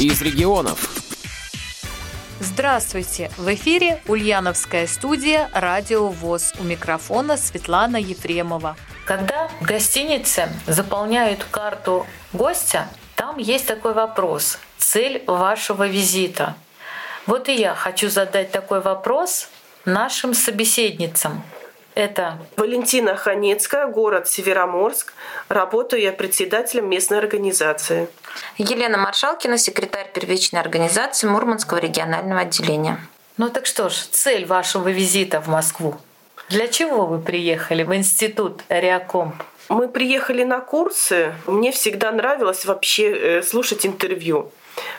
из регионов. Здравствуйте! В эфире Ульяновская студия «Радио ВОЗ». У микрофона Светлана Ефремова. Когда в гостинице заполняют карту гостя, там есть такой вопрос – цель вашего визита. Вот и я хочу задать такой вопрос нашим собеседницам. Это Валентина Ханецкая, город Североморск. Работаю я председателем местной организации. Елена Маршалкина, секретарь первичной организации Мурманского регионального отделения. Ну так что ж, цель вашего визита в Москву? Для чего вы приехали в институт Реакомп? Мы приехали на курсы. Мне всегда нравилось вообще э, слушать интервью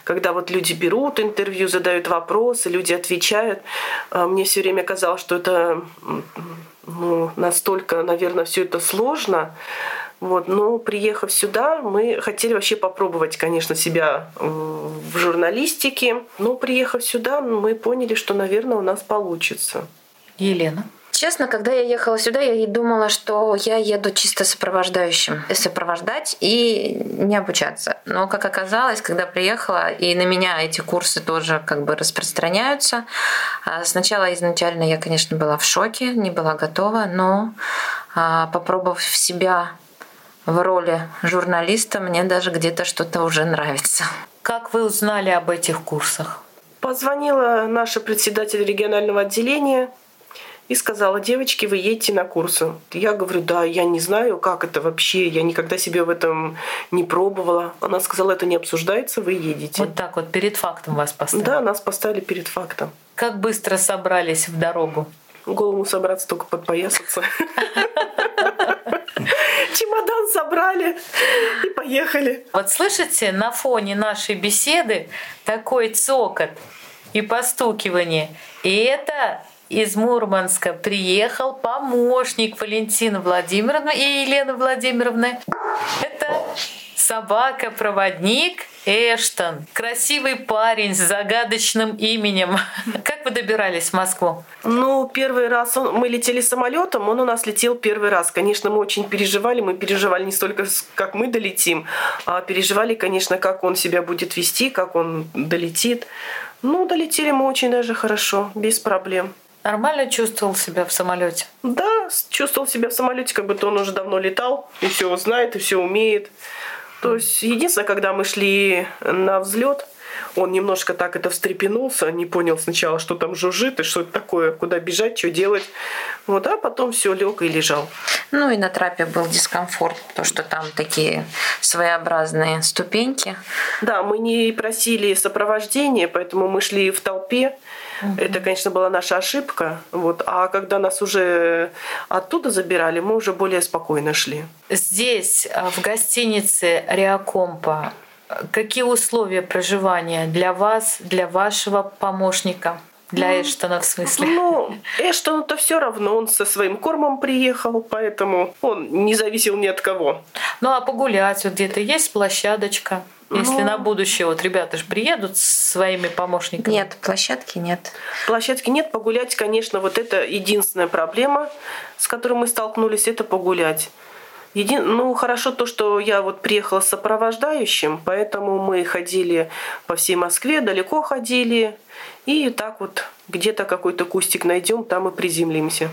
когда вот люди берут интервью, задают вопросы, люди отвечают. А мне все время казалось, что это ну, настолько, наверное, все это сложно. Вот, но приехав сюда, мы хотели вообще попробовать, конечно, себя в журналистике. Но приехав сюда, мы поняли, что, наверное, у нас получится. Елена. Честно, когда я ехала сюда, я думала, что я еду чисто сопровождающим. Сопровождать и не обучаться. Но, как оказалось, когда приехала, и на меня эти курсы тоже как бы распространяются. А сначала изначально я, конечно, была в шоке, не была готова, но а, попробовав себя в роли журналиста, мне даже где-то что-то уже нравится. Как вы узнали об этих курсах? Позвонила наша председатель регионального отделения и сказала, девочки, вы едете на курсы. Я говорю, да, я не знаю, как это вообще, я никогда себе в этом не пробовала. Она сказала, это не обсуждается, вы едете. Вот так вот, перед фактом вас поставили? Да, нас поставили перед фактом. Как быстро собрались в дорогу? Голову собраться, только подпоясаться. Чемодан собрали и поехали. Вот слышите, на фоне нашей беседы такой цокот и постукивание. И это из Мурманска приехал помощник Валентины Владимировны и Елены Владимировны. Это собака-проводник Эштон. Красивый парень с загадочным именем. Как вы добирались в Москву? Ну, первый раз он, мы летели самолетом, он у нас летел первый раз. Конечно, мы очень переживали. Мы переживали не столько, как мы долетим, а переживали, конечно, как он себя будет вести, как он долетит. Ну, долетели мы очень даже хорошо, без проблем. Нормально чувствовал себя в самолете? Да, чувствовал себя в самолете, как будто он уже давно летал, и все знает, и все умеет. То есть, единственное, когда мы шли на взлет, он немножко так это встрепенулся, не понял сначала, что там жужжит и что это такое, куда бежать, что делать. Вот, а потом все лег и лежал. Ну и на трапе был дискомфорт, то что там такие своеобразные ступеньки. Да, мы не просили сопровождения, поэтому мы шли в толпе. Угу. Это, конечно, была наша ошибка. Вот. А когда нас уже оттуда забирали, мы уже более спокойно шли. Здесь, а, в гостинице Реакомпа, какие условия проживания для вас, для вашего помощника? Для ну, Эштона в смысле? Ну, Эштону-то все равно, он со своим кормом приехал, поэтому он не зависел ни от кого. Ну а погулять вот где-то есть площадочка? Если ну, на будущее, вот ребята же приедут с своими помощниками. Нет, площадки нет. Площадки нет, погулять, конечно, вот это единственная проблема, с которой мы столкнулись, это погулять. Един... Ну, хорошо то, что я вот приехала с сопровождающим, поэтому мы ходили по всей Москве, далеко ходили. И так вот где-то какой-то кустик найдем, там и приземлимся.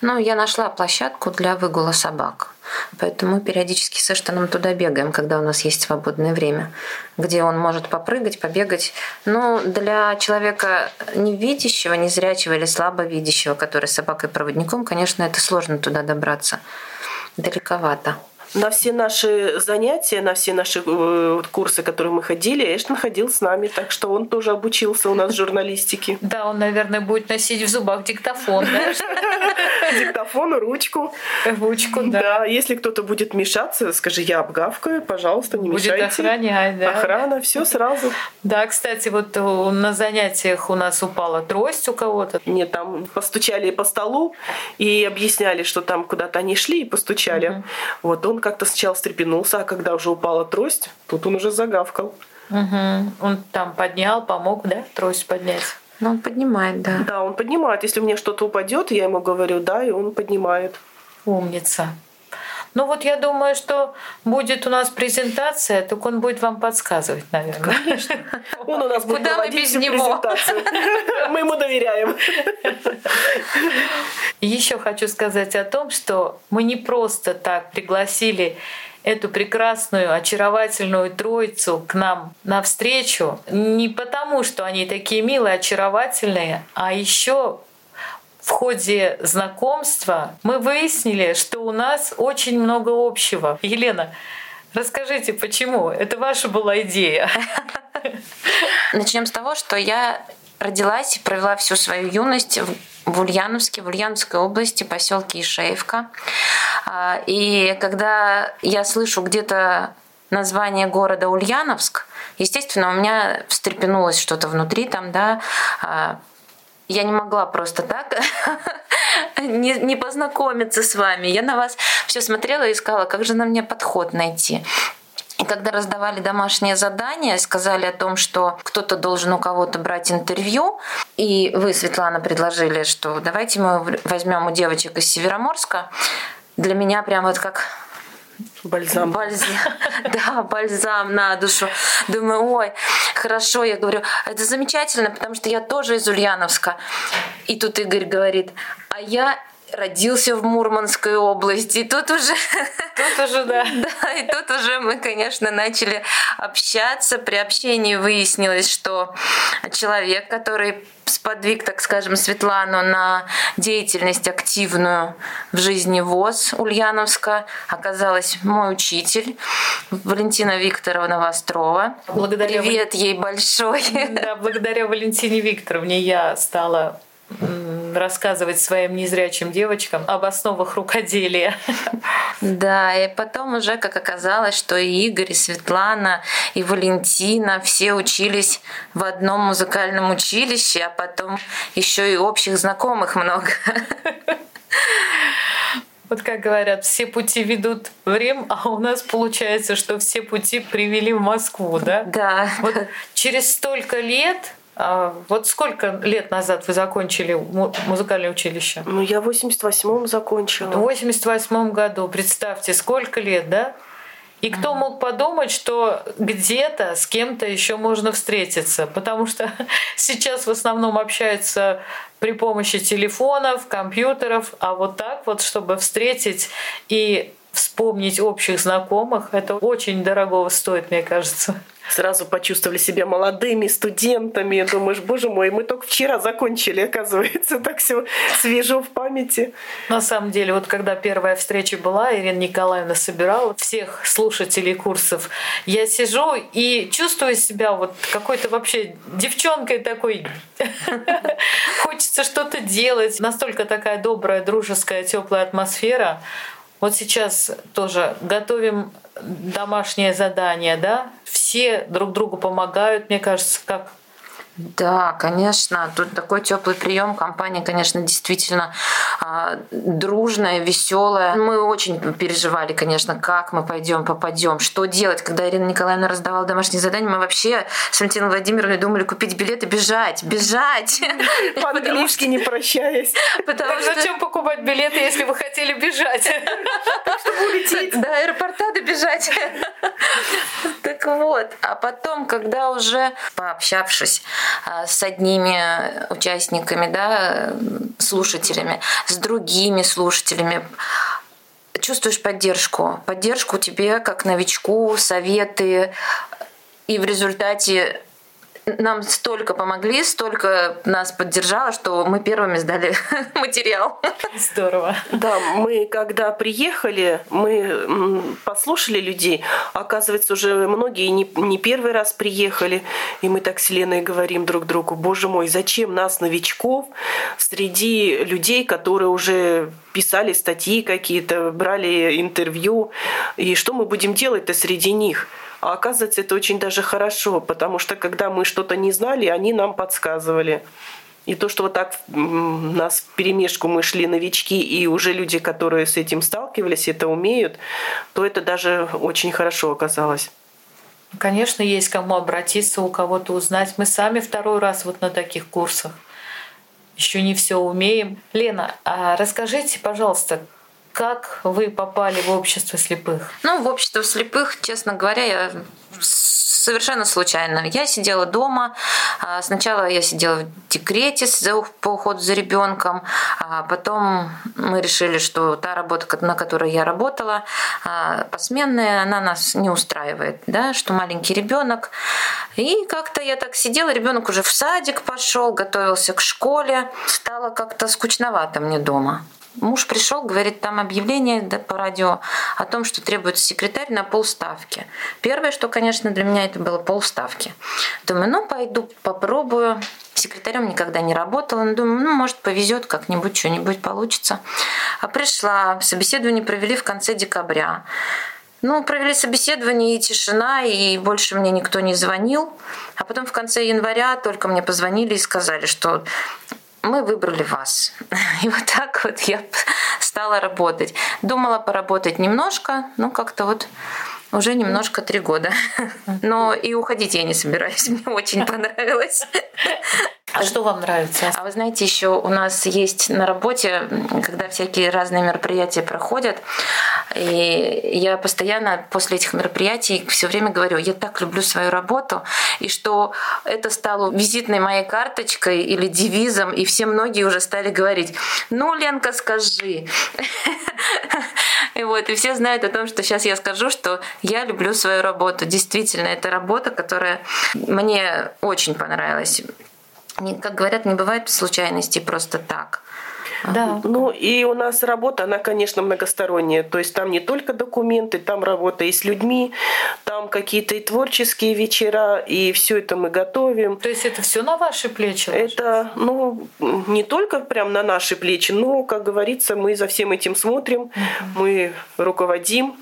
Ну, я нашла площадку для выгула собак. Поэтому периодически с Эштоном туда бегаем, когда у нас есть свободное время, где он может попрыгать, побегать. Но для человека невидящего, незрячего или слабовидящего, который с собакой-проводником, конечно, это сложно туда добраться далековато. На все наши занятия, на все наши э, курсы, которые мы ходили, Эштон ходил с нами, так что он тоже обучился у нас журналистике. Да, он, наверное, будет носить в зубах диктофон, да? Диктофон, ручку. Ручку, да. Да, если кто-то будет мешаться, скажи, я обгавкаю, пожалуйста, не будет мешайте. Будет охранять, да. Охрана, все сразу. Да, кстати, вот на занятиях у нас упала трость у кого-то. Нет, там постучали по столу и объясняли, что там куда-то они шли и постучали. Угу. Вот он как-то сначала встрепенулся, а когда уже упала трость, тут он уже загавкал. Угу. Он там поднял, помог, да, трость поднять? Ну, он поднимает, да. Да, он поднимает. Если мне что-то упадет, я ему говорю, да, и он поднимает. Умница. Ну вот я думаю, что будет у нас презентация, так он будет вам подсказывать, наверное. Конечно. Он у нас будет Куда мы без него? Мы ему доверяем. Еще хочу сказать о том, что мы не просто так пригласили эту прекрасную, очаровательную троицу к нам навстречу не потому, что они такие милые, очаровательные, а еще в ходе знакомства мы выяснили, что у нас очень много общего. Елена, расскажите, почему? Это ваша была идея. Начнем с того, что я родилась и провела всю свою юность в Ульяновске, в Ульяновской области, поселке Ишеевка. А, и когда я слышу где-то название города Ульяновск, естественно, у меня встрепенулось что-то внутри там, да, а, я не могла просто так не, не познакомиться с вами. Я на вас все смотрела и искала, как же на мне подход найти. И когда раздавали домашнее задание, сказали о том, что кто-то должен у кого-то брать интервью, и вы, Светлана, предложили, что давайте мы возьмем у девочек из Североморска, для меня прям вот как Бальзам. Бальзам. Да, бальзам на душу. Думаю, ой, хорошо. Я говорю, это замечательно, потому что я тоже из Ульяновска. И тут Игорь говорит, а я родился в Мурманской области. И тут уже... Тут уже, да. Да, и тут уже мы, конечно, начали общаться. При общении выяснилось, что человек, который сподвиг, так скажем, Светлану на деятельность активную в жизни ВОЗ Ульяновска, оказалась мой учитель Валентина Викторовна Вострова. Благодаря Привет ей большой. Да, благодаря Валентине Викторовне я стала рассказывать своим незрячим девочкам об основах рукоделия. Да, и потом уже, как оказалось, что и Игорь, и Светлана, и Валентина все учились в одном музыкальном училище, а потом еще и общих знакомых много. Вот как говорят, все пути ведут в Рим, а у нас получается, что все пути привели в Москву, да? Да. Вот через столько лет вот сколько лет назад вы закончили музыкальное училище? Ну, я в 88-м закончила. В 88-м году, представьте, сколько лет, да? И кто мог подумать, что где-то с кем-то еще можно встретиться? Потому что сейчас в основном общаются при помощи телефонов, компьютеров, а вот так вот, чтобы встретить и вспомнить общих знакомых, это очень дорого стоит, мне кажется сразу почувствовали себя молодыми студентами. Думаешь, боже мой, мы только вчера закончили, оказывается, так все свежо в памяти. На самом деле, вот когда первая встреча была, Ирина Николаевна собирала всех слушателей курсов, я сижу и чувствую себя вот какой-то вообще девчонкой такой. Хочется что-то делать. Настолько такая добрая, дружеская, теплая атмосфера. Вот сейчас тоже готовим домашнее задание, да? Все друг другу помогают, мне кажется, как да, конечно. Тут такой теплый прием. Компания, конечно, действительно э, дружная, веселая. Мы очень переживали, конечно, как мы пойдем, попадем, что делать. Когда Ирина Николаевна раздавала домашние задания, мы вообще с Валентиной Владимировной думали купить билеты, бежать, бежать. По-английски не прощаясь. Потому что... Зачем покупать билеты, если вы хотели бежать? Чтобы улететь. До аэропорта добежать. Так вот. А потом, когда уже пообщавшись а, с одними участниками, да, слушателями, с другими слушателями, чувствуешь поддержку. Поддержку тебе как новичку, советы. И в результате нам столько помогли, столько нас поддержало, что мы первыми сдали материал. Здорово. Да, мы когда приехали, мы послушали людей. Оказывается, уже многие не, не первый раз приехали. И мы так с Леной говорим друг другу, боже мой, зачем нас, новичков, среди людей, которые уже писали статьи какие-то, брали интервью. И что мы будем делать-то среди них? А оказывается, это очень даже хорошо, потому что когда мы что-то не знали, они нам подсказывали. И то, что вот так нас в перемешку мы шли новички, и уже люди, которые с этим сталкивались, это умеют, то это даже очень хорошо оказалось. Конечно, есть кому обратиться, у кого-то узнать. Мы сами второй раз вот на таких курсах. Еще не все умеем. Лена, а расскажите, пожалуйста, Как вы попали в общество слепых? Ну, в общество слепых, честно говоря, я совершенно случайно. Я сидела дома. А, сначала я сидела в декрете по уходу за ребенком. А потом мы решили, что та работа, на которой я работала, а, посменная, она нас не устраивает, да, что маленький ребенок. И как-то я так сидела, ребенок уже в садик пошел, готовился к школе. Стало как-то скучновато мне дома. Муж пришел, говорит, там объявление по радио о том, что требуется секретарь на полставки. Первое, что, конечно, для меня это было полставки. Думаю, ну, пойду попробую. Секретарем никогда не работала. Но думаю, ну, может, повезет как-нибудь, что-нибудь получится. А пришла, собеседование провели в конце декабря. Ну, провели собеседование и тишина, и больше мне никто не звонил. А потом в конце января только мне позвонили и сказали, что мы выбрали вас. И вот так вот я стала работать. Думала поработать немножко, но как-то вот уже немножко три года. Но и уходить я не собираюсь. Мне очень понравилось. А что вам нравится? А вы знаете, еще у нас есть на работе, когда всякие разные мероприятия проходят, и я постоянно после этих мероприятий все время говорю, я так люблю свою работу, и что это стало визитной моей карточкой или девизом, и все многие уже стали говорить, ну, Ленка, скажи. И вот, и все знают о том, что сейчас я скажу, что я люблю свою работу. Действительно, это работа, которая мне очень понравилась как говорят, не бывает случайностей просто так. Да. Ну и у нас работа, она, конечно, многосторонняя. То есть там не только документы, там работа и с людьми, там какие-то и творческие вечера, и все это мы готовим. То есть это все на ваши плечи? Это, ну, не только прям на наши плечи, но, как говорится, мы за всем этим смотрим, угу. мы руководим.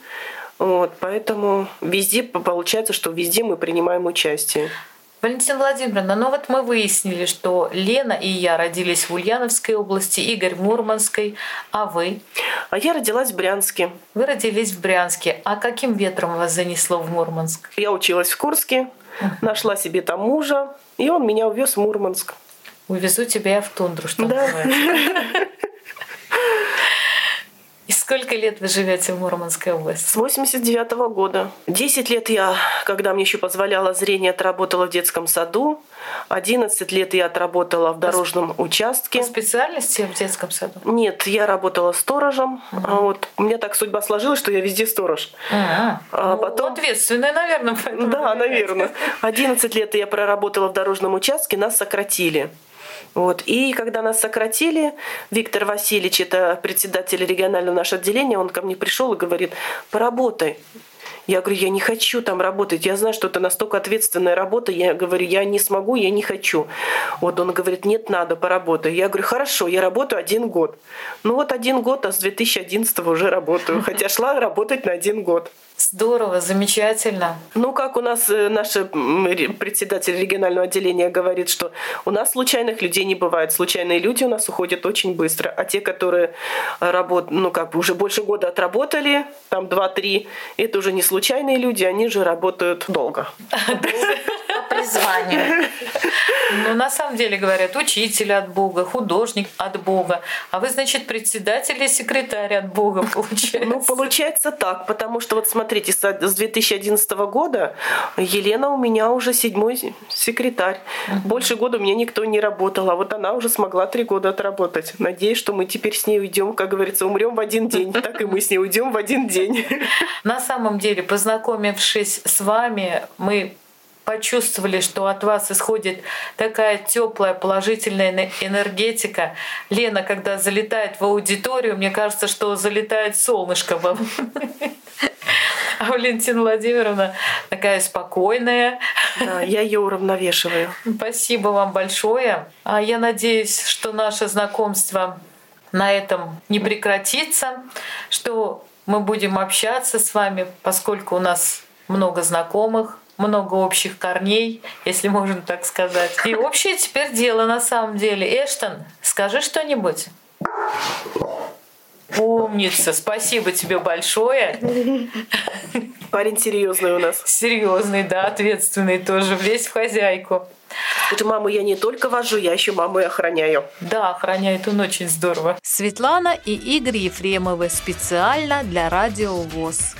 Вот, поэтому везде получается, что везде мы принимаем участие. Валентина Владимировна, ну вот мы выяснили, что Лена и я родились в Ульяновской области, Игорь в Мурманской, а вы? А я родилась в Брянске. Вы родились в Брянске. А каким ветром вас занесло в Мурманск? Я училась в Курске, нашла себе там мужа, и он меня увез в Мурманск. Увезу тебя в тундру, что да. называется. Сколько лет вы живете в Мурманской области? С 89 -го года. Десять лет я, когда мне еще позволяло зрение, отработала в детском саду. 11 лет я отработала в дорожном по участке. По специальности в детском саду? Нет, я работала сторожем. Угу. А вот у меня так судьба сложилась, что я везде сторож. А, а ну, потом... Ответственная, наверное. Да, наверное. 11 лет я проработала в дорожном участке, нас сократили. Вот. И когда нас сократили, Виктор Васильевич, это председатель регионального нашего отделения, он ко мне пришел и говорит, поработай. Я говорю, я не хочу там работать. Я знаю, что это настолько ответственная работа. Я говорю, я не смогу, я не хочу. Вот он говорит, нет, надо, поработай. Я говорю, хорошо, я работаю один год. Ну вот один год, а с 2011 уже работаю. Хотя шла работать на один год. Здорово, замечательно. Ну, как у нас э, наш председатель регионального отделения говорит, что у нас случайных людей не бывает. Случайные люди у нас уходят очень быстро. А те, которые работают, ну, как бы уже больше года отработали, там 2-3, это уже не случайные люди, они же работают долго. По призванию. Ну, на самом деле говорят, учитель от Бога, художник от Бога. А вы, значит, председатель и секретарь от Бога, получается? Ну, получается так, потому что вот смотрите, с 2011 года Елена у меня уже седьмой секретарь. Больше года у меня никто не работал, а вот она уже смогла три года отработать. Надеюсь, что мы теперь с ней уйдем, как говорится, умрем в один день. Так и мы с ней уйдем в один день. На самом деле, познакомившись с вами, мы почувствовали, что от вас исходит такая теплая, положительная энергетика. Лена, когда залетает в аудиторию, мне кажется, что залетает солнышко вам. А Валентина Владимировна такая спокойная. Да, я ее уравновешиваю. Спасибо вам большое. А я надеюсь, что наше знакомство на этом не прекратится, что мы будем общаться с вами, поскольку у нас много знакомых, много общих корней, если можно так сказать. И общее теперь дело на самом деле. Эштон, скажи что-нибудь. Умница, спасибо тебе большое. Парень серьезный у нас. Серьезный, да, ответственный тоже, весь в хозяйку. Эту маму я не только вожу, я еще маму и охраняю. Да, охраняет он очень здорово. Светлана и Игорь Ефремовы специально для Радио ВОЗ.